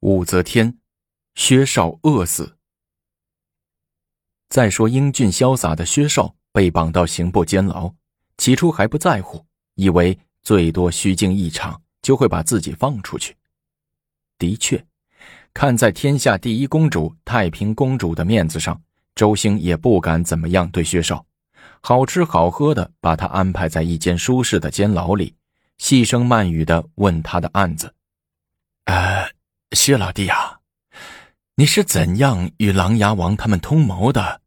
武则天，薛少饿死。再说英俊潇洒的薛少被绑到刑部监牢，起初还不在乎，以为最多虚惊一场就会把自己放出去。的确，看在天下第一公主太平公主的面子上，周兴也不敢怎么样对薛少，好吃好喝的把他安排在一间舒适的监牢里，细声慢语的问他的案子。呃。薛老弟啊，你是怎样与琅琊王他们通谋的？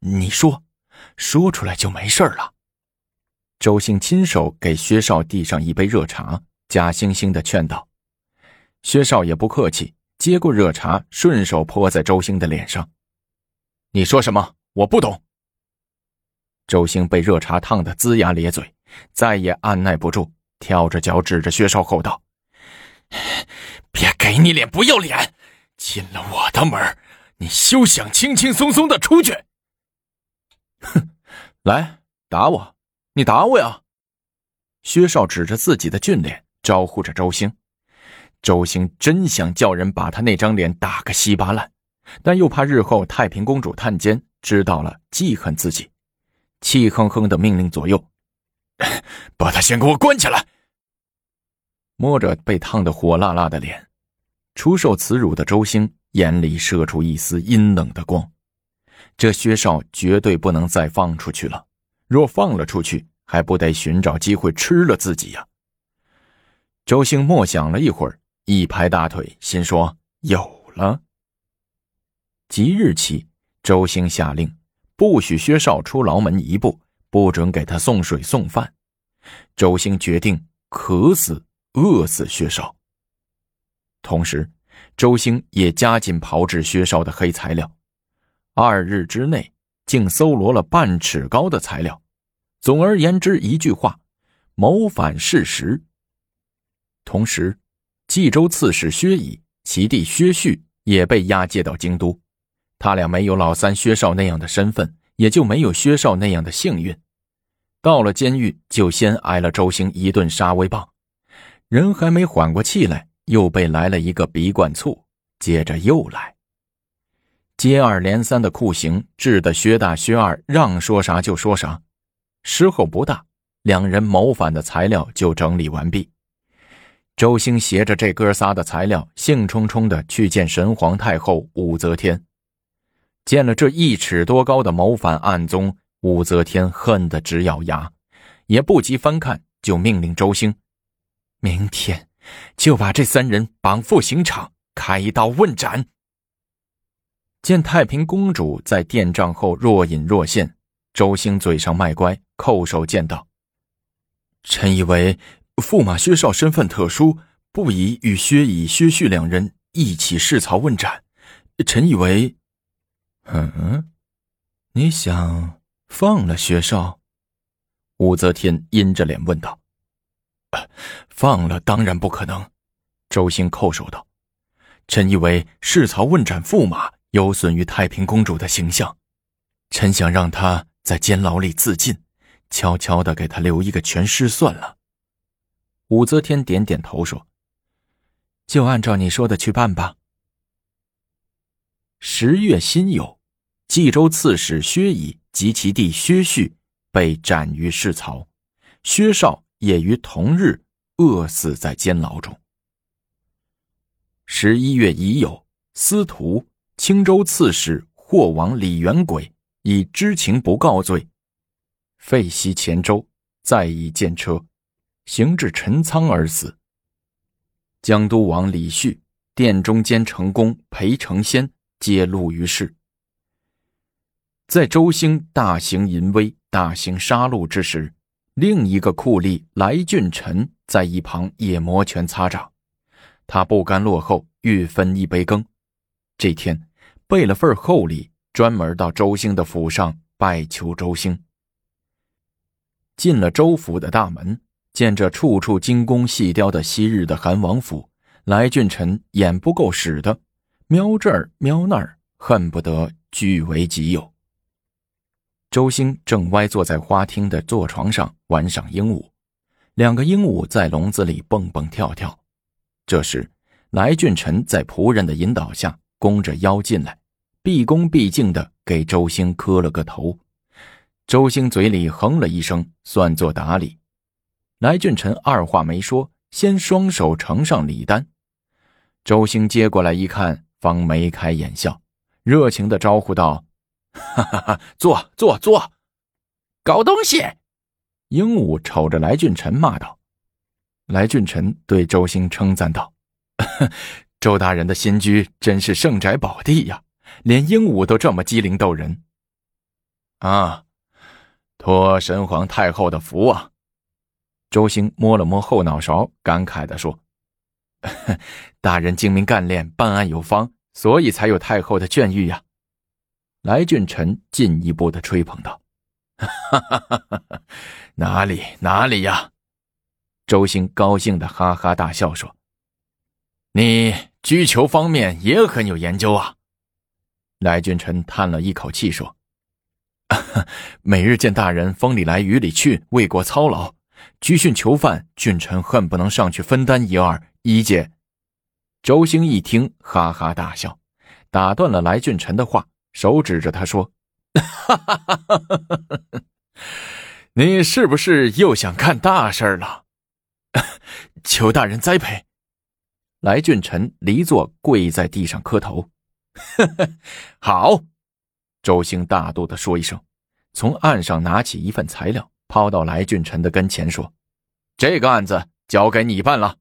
你说，说出来就没事了。周兴亲手给薛少递上一杯热茶，假惺惺的劝道。薛少也不客气，接过热茶，顺手泼在周兴的脸上。你说什么？我不懂。周兴被热茶烫得龇牙咧嘴，再也按耐不住，跳着脚指着薛少吼道。别给你脸不要脸！进了我的门，你休想轻轻松松的出去！哼，来打我，你打我呀！薛少指着自己的俊脸，招呼着周兴。周兴真想叫人把他那张脸打个稀巴烂，但又怕日后太平公主探监知道了记恨自己，气哼哼的命令左右：“ 把他先给我关起来！”摸着被烫得火辣辣的脸，出受耻辱的周兴眼里射出一丝阴冷的光。这薛少绝对不能再放出去了，若放了出去，还不得寻找机会吃了自己呀？周兴默想了一会儿，一拍大腿，心说：“有了。”即日起，周兴下令，不许薛少出牢门一步，不准给他送水送饭。周兴决定渴死。饿死薛少。同时，周兴也加紧炮制薛少的黑材料，二日之内竟搜罗了半尺高的材料。总而言之，一句话，谋反事实。同时，冀州刺史薛乙、其弟薛旭也被押解到京都。他俩没有老三薛少那样的身份，也就没有薛少那样的幸运。到了监狱，就先挨了周兴一顿杀威棒。人还没缓过气来，又被来了一个鼻灌醋，接着又来，接二连三的酷刑，治得薛大、薛二让说啥就说啥。时候不大，两人谋反的材料就整理完毕。周兴携着这哥仨的材料，兴冲冲的去见神皇太后武则天。见了这一尺多高的谋反案宗，武则天恨得直咬牙，也不及翻看，就命令周兴。明天就把这三人绑赴刑场，开刀问斩。见太平公主在殿帐后若隐若现，周兴嘴上卖乖，叩首见道：“臣以为驸马薛少身份特殊，不宜与薛乙、薛旭两人一起试曹问斩。臣以为……嗯，你想放了薛少？”武则天阴着脸问道。放了当然不可能，周兴叩首道：“臣以为弑曹问斩驸马有损于太平公主的形象，臣想让他在监牢里自尽，悄悄的给他留一个全尸算了。”武则天点点头说：“就按照你说的去办吧。”十月辛酉，冀州刺史薛乙及其弟薛旭被斩于市曹，薛绍。也于同日饿死在监牢中。十一月已有，司徒青州刺史霍王李元轨以知情不告罪，废袭黔州，再以见车，行至陈仓而死。江都王李旭、殿中监成功裴成先皆戮于世。在周兴大行淫威、大行杀戮之时。另一个酷吏来俊臣在一旁也摩拳擦掌，他不甘落后，欲分一杯羹。这天备了份厚礼，专门到周兴的府上拜求周兴。进了周府的大门，见着处处精工细雕的昔日的韩王府，来俊臣眼不够使的，瞄这儿瞄那儿，恨不得据为己有。周兴正歪坐在花厅的坐床上玩赏鹦鹉，两个鹦鹉在笼子里蹦蹦跳跳。这时，来俊臣在仆人的引导下，弓着腰进来，毕恭毕敬的给周兴磕了个头。周兴嘴里哼了一声，算作打理。来俊臣二话没说，先双手呈上礼单。周兴接过来一看，方眉开眼笑，热情的招呼道：“哈哈哈，坐坐坐，搞东西！”鹦鹉瞅着来俊臣骂道。来俊臣对周兴称赞道：“ 周大人的新居真是圣宅宝地呀，连鹦鹉都这么机灵逗人。”啊，托神皇太后的福啊！周兴摸了摸后脑勺，感慨的说：“ 大人精明干练，办案有方，所以才有太后的眷誉呀。”来俊臣进一步的吹捧道：“哈哈哈哈哈哪里哪里呀！”周兴高兴的哈哈大笑说：“你居求方面也很有研究啊。”来俊臣叹了一口气说：“ 每日见大人风里来雨里去，为国操劳，拘训囚犯，俊臣恨不能上去分担一二。一介。”周兴一听，哈哈大笑，打断了来俊臣的话，手指着他说：“！哈哈哈！哈你是不是又想干大事了？” 求大人栽培，来俊臣离座，跪在地上磕头。好，周兴大度的说一声，从案上拿起一份材料，抛到来俊臣的跟前，说：“这个案子交给你办了。”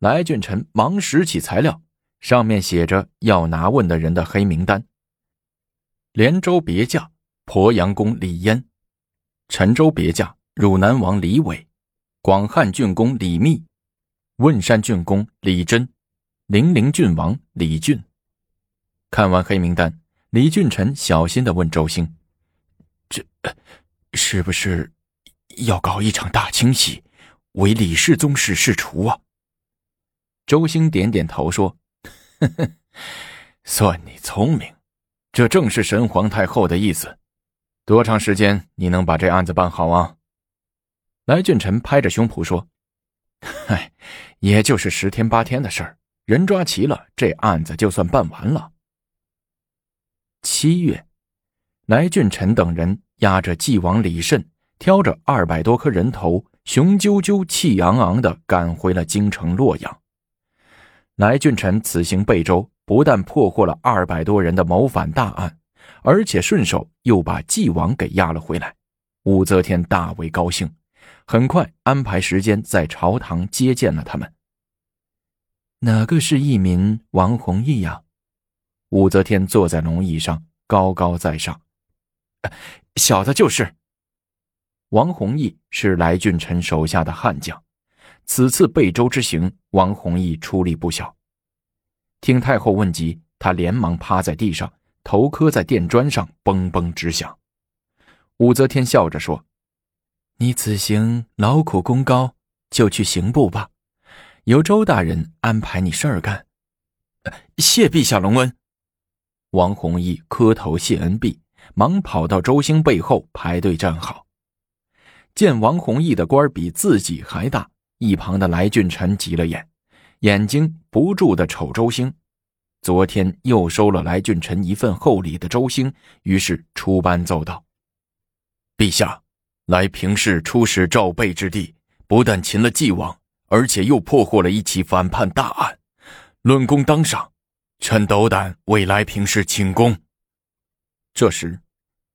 来俊臣忙拾起材料，上面写着要拿问的人的黑名单：连州别驾鄱阳公李嫣，陈州别驾汝南王李伟。广汉郡公李密，汶山郡公李真，零陵郡王李俊。看完黑名单，李俊臣小心的问周兴：“这是不是要搞一场大清洗，为李氏宗室释除啊？”周兴点点头说：“呵呵，算你聪明，这正是神皇太后的意思。多长时间你能把这案子办好啊？”来俊臣拍着胸脯说：“嗨，也就是十天八天的事儿，人抓齐了，这案子就算办完了。”七月，来俊臣等人押着继王李慎，挑着二百多颗人头，雄赳赳、气昂昂的赶回了京城洛阳。来俊臣此行贝州，不但破获了二百多人的谋反大案，而且顺手又把纪王给押了回来。武则天大为高兴。很快安排时间在朝堂接见了他们。哪个是义民王弘毅呀？武则天坐在龙椅上，高高在上。小的就是。王弘毅是来俊臣手下的悍将，此次贝州之行，王弘毅出力不小。听太后问及，他连忙趴在地上，头磕在垫砖上，嘣嘣直响。武则天笑着说。你此行劳苦功高，就去刑部吧，由周大人安排你事儿干。谢陛下隆恩。王弘毅磕头谢恩毕，忙跑到周兴背后排队站好。见王弘毅的官比自己还大，一旁的来俊臣急了眼，眼睛不住的瞅周兴。昨天又收了来俊臣一份厚礼的周兴，于是出班奏道：“陛下。”来平氏出使赵备之地，不但擒了纪王，而且又破获了一起反叛大案，论功当赏。臣斗胆为来平氏请功。这时，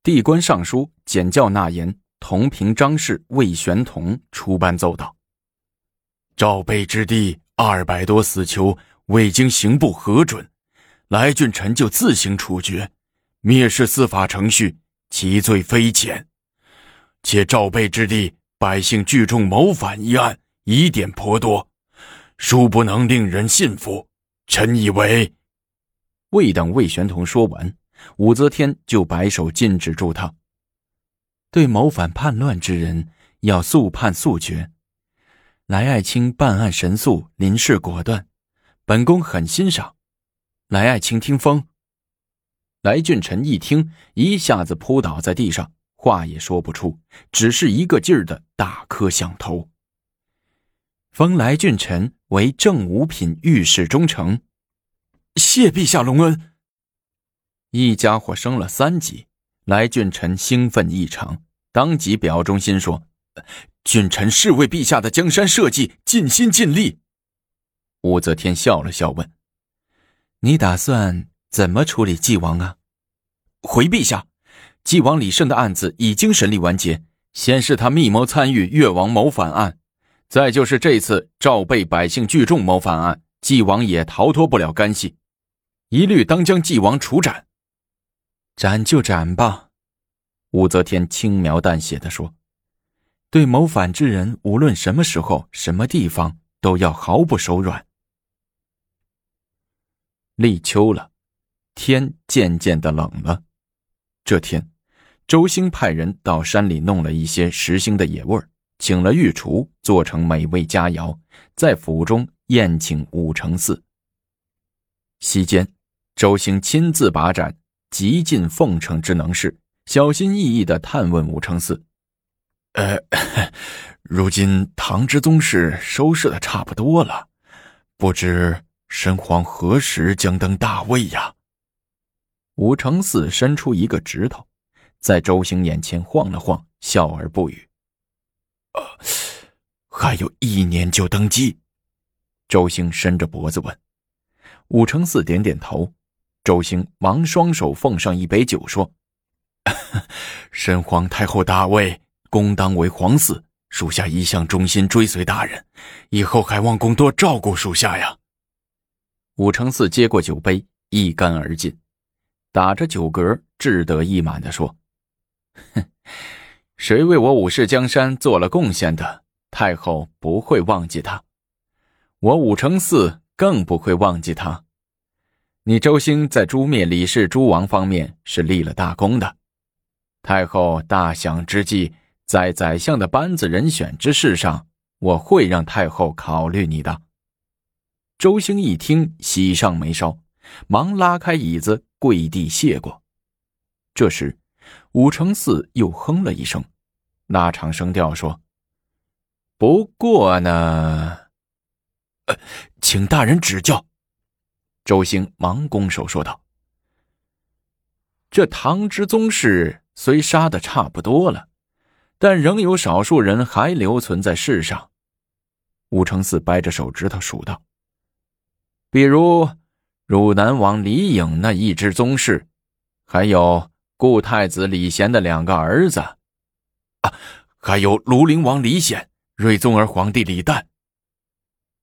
地官尚书简教纳言同平张氏魏玄同出班奏道：赵备之地二百多死囚，未经刑部核准，来俊臣就自行处决，蔑视司法程序，其罪非浅。且赵备之地百姓聚众谋反一案疑点颇多，殊不能令人信服。臣以为，未等魏玄同说完，武则天就摆手禁止住他。对谋反叛乱之人，要速判速决。来爱卿办案神速，临事果断，本宫很欣赏。来爱卿听风。来俊臣一听，一下子扑倒在地上。话也说不出，只是一个劲儿的大磕响头。封来俊臣为正五品御史中丞。谢陛下隆恩。一家伙升了三级，来俊臣兴奋异常，当即表忠心说：“君臣是为陛下的江山社稷尽心尽力。”武则天笑了笑，问：“你打算怎么处理纪王啊？”回陛下，纪王李胜的案子已经审理完结，先是他密谋参与越王谋反案，再就是这次赵被百姓聚众谋反案，纪王也逃脱不了干系，一律当将纪王处斩。斩就斩吧，武则天轻描淡写的说：“对谋反之人，无论什么时候、什么地方，都要毫不手软。”立秋了，天渐渐的冷了。这天，周兴派人到山里弄了一些时兴的野味儿，请了御厨做成美味佳肴，在府中宴请武承嗣。席间，周兴亲自把盏，极尽奉承之能事，小心翼翼的探问武承嗣：“呃，如今唐之宗室收拾的差不多了，不知神皇何时将登大位呀？”武承嗣伸出一个指头，在周兴眼前晃了晃，笑而不语。呃，还有一年就登基。周兴伸着脖子问。武承嗣点点头。周兴忙双手奉上一杯酒，说：“ 神皇太后大位，公当为皇嗣，属下一向忠心追随大人，以后还望公多照顾属下呀。”武承嗣接过酒杯，一干而尽。打着酒嗝，志得意满地说：“哼，谁为我武氏江山做了贡献的，太后不会忘记他；我武承嗣更不会忘记他。你周兴在诛灭李氏诸王方面是立了大功的，太后大享之际，在宰相的班子人选之事上，我会让太后考虑你的。”周兴一听，喜上眉梢，忙拉开椅子。跪地谢过。这时，武承嗣又哼了一声，拉长声调说：“不过呢，请大人指教。”周兴忙拱手说道：“这唐之宗室虽杀的差不多了，但仍有少数人还留存在世上。”武承嗣掰着手指头数道：“比如……”汝南王李颖那一支宗室，还有故太子李贤的两个儿子，啊，还有庐陵王李显、睿宗儿皇帝李旦。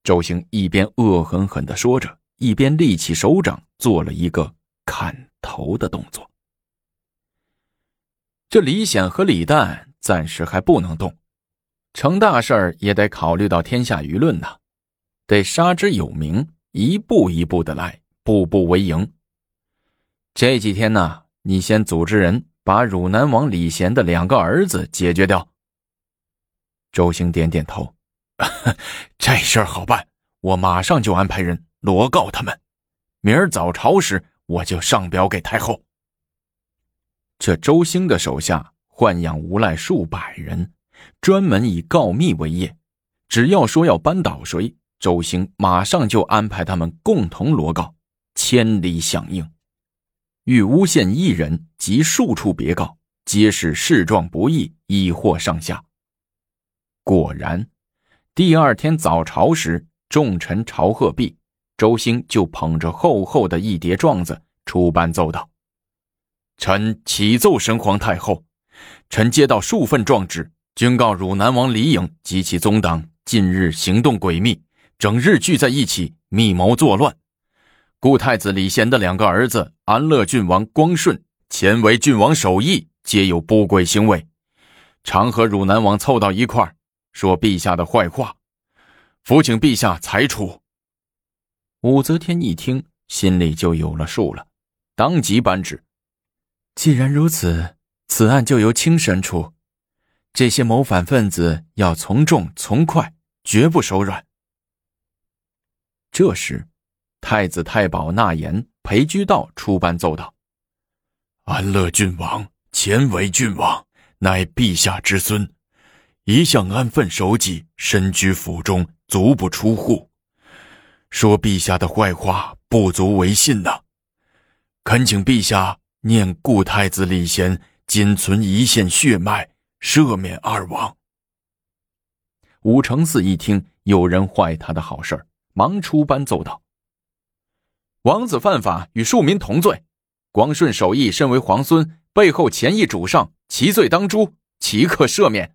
周兴一边恶狠狠的说着，一边立起手掌，做了一个砍头的动作。这李显和李旦暂时还不能动，成大事儿也得考虑到天下舆论呐，得杀之有名，一步一步的来。步步为营。这几天呢，你先组织人把汝南王李贤的两个儿子解决掉。周兴点点头，这事儿好办，我马上就安排人罗告他们。明儿早朝时，我就上表给太后。这周兴的手下豢养无赖数百人，专门以告密为业，只要说要扳倒谁，周兴马上就安排他们共同罗告。千里响应，欲诬陷一人及数处别告，皆是事状不易，已获上下。果然，第二天早朝时，众臣朝贺毕，周兴就捧着厚厚的一叠状子出班奏道：“臣启奏神皇太后，臣接到数份状纸，均告汝南王李颖及其宗党近日行动诡秘，整日聚在一起，密谋作乱。”故太子李贤的两个儿子安乐郡王光顺、前为郡王守义，皆有不轨行为，常和汝南王凑到一块说陛下的坏话，伏请陛下裁处。武则天一听，心里就有了数了，当即颁旨：既然如此，此案就由卿审处，这些谋反分子要从重从快，绝不手软。这时。太子太保纳言、裴居道出班奏道：“安乐郡王前为郡王，乃陛下之孙，一向安分守己，身居府中，足不出户。说陛下的坏话，不足为信呐。恳请陛下念故太子李贤仅存一线血脉，赦免二王。武承嗣一听有人坏他的好事忙出班奏道：“王子犯法与庶民同罪，光顺守义身为皇孙，背后前意主上，其罪当诛，岂可赦免？”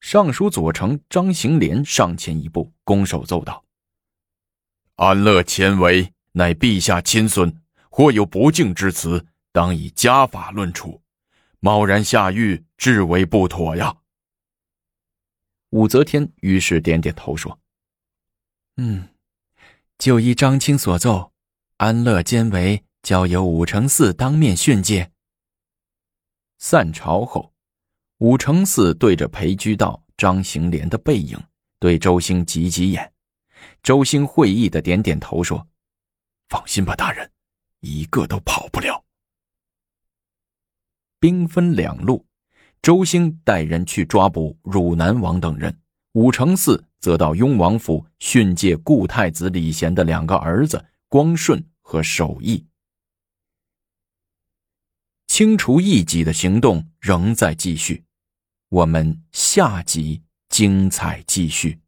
尚书左丞张行廉上前一步，拱手奏道：“安乐前为。”乃陛下亲孙，或有不敬之词，当以家法论处。贸然下狱，至为不妥呀。武则天于是点点头说：“嗯，就依张清所奏，安乐监为交由武承嗣当面训诫。”散朝后，武承嗣对着裴居道、张行廉的背影，对周兴挤挤眼。周兴会意的点点头说。放心吧，大人，一个都跑不了。兵分两路，周兴带人去抓捕汝南王等人，武承嗣则到雍王府训诫故太子李贤的两个儿子光顺和守义。清除异己的行动仍在继续，我们下集精彩继续。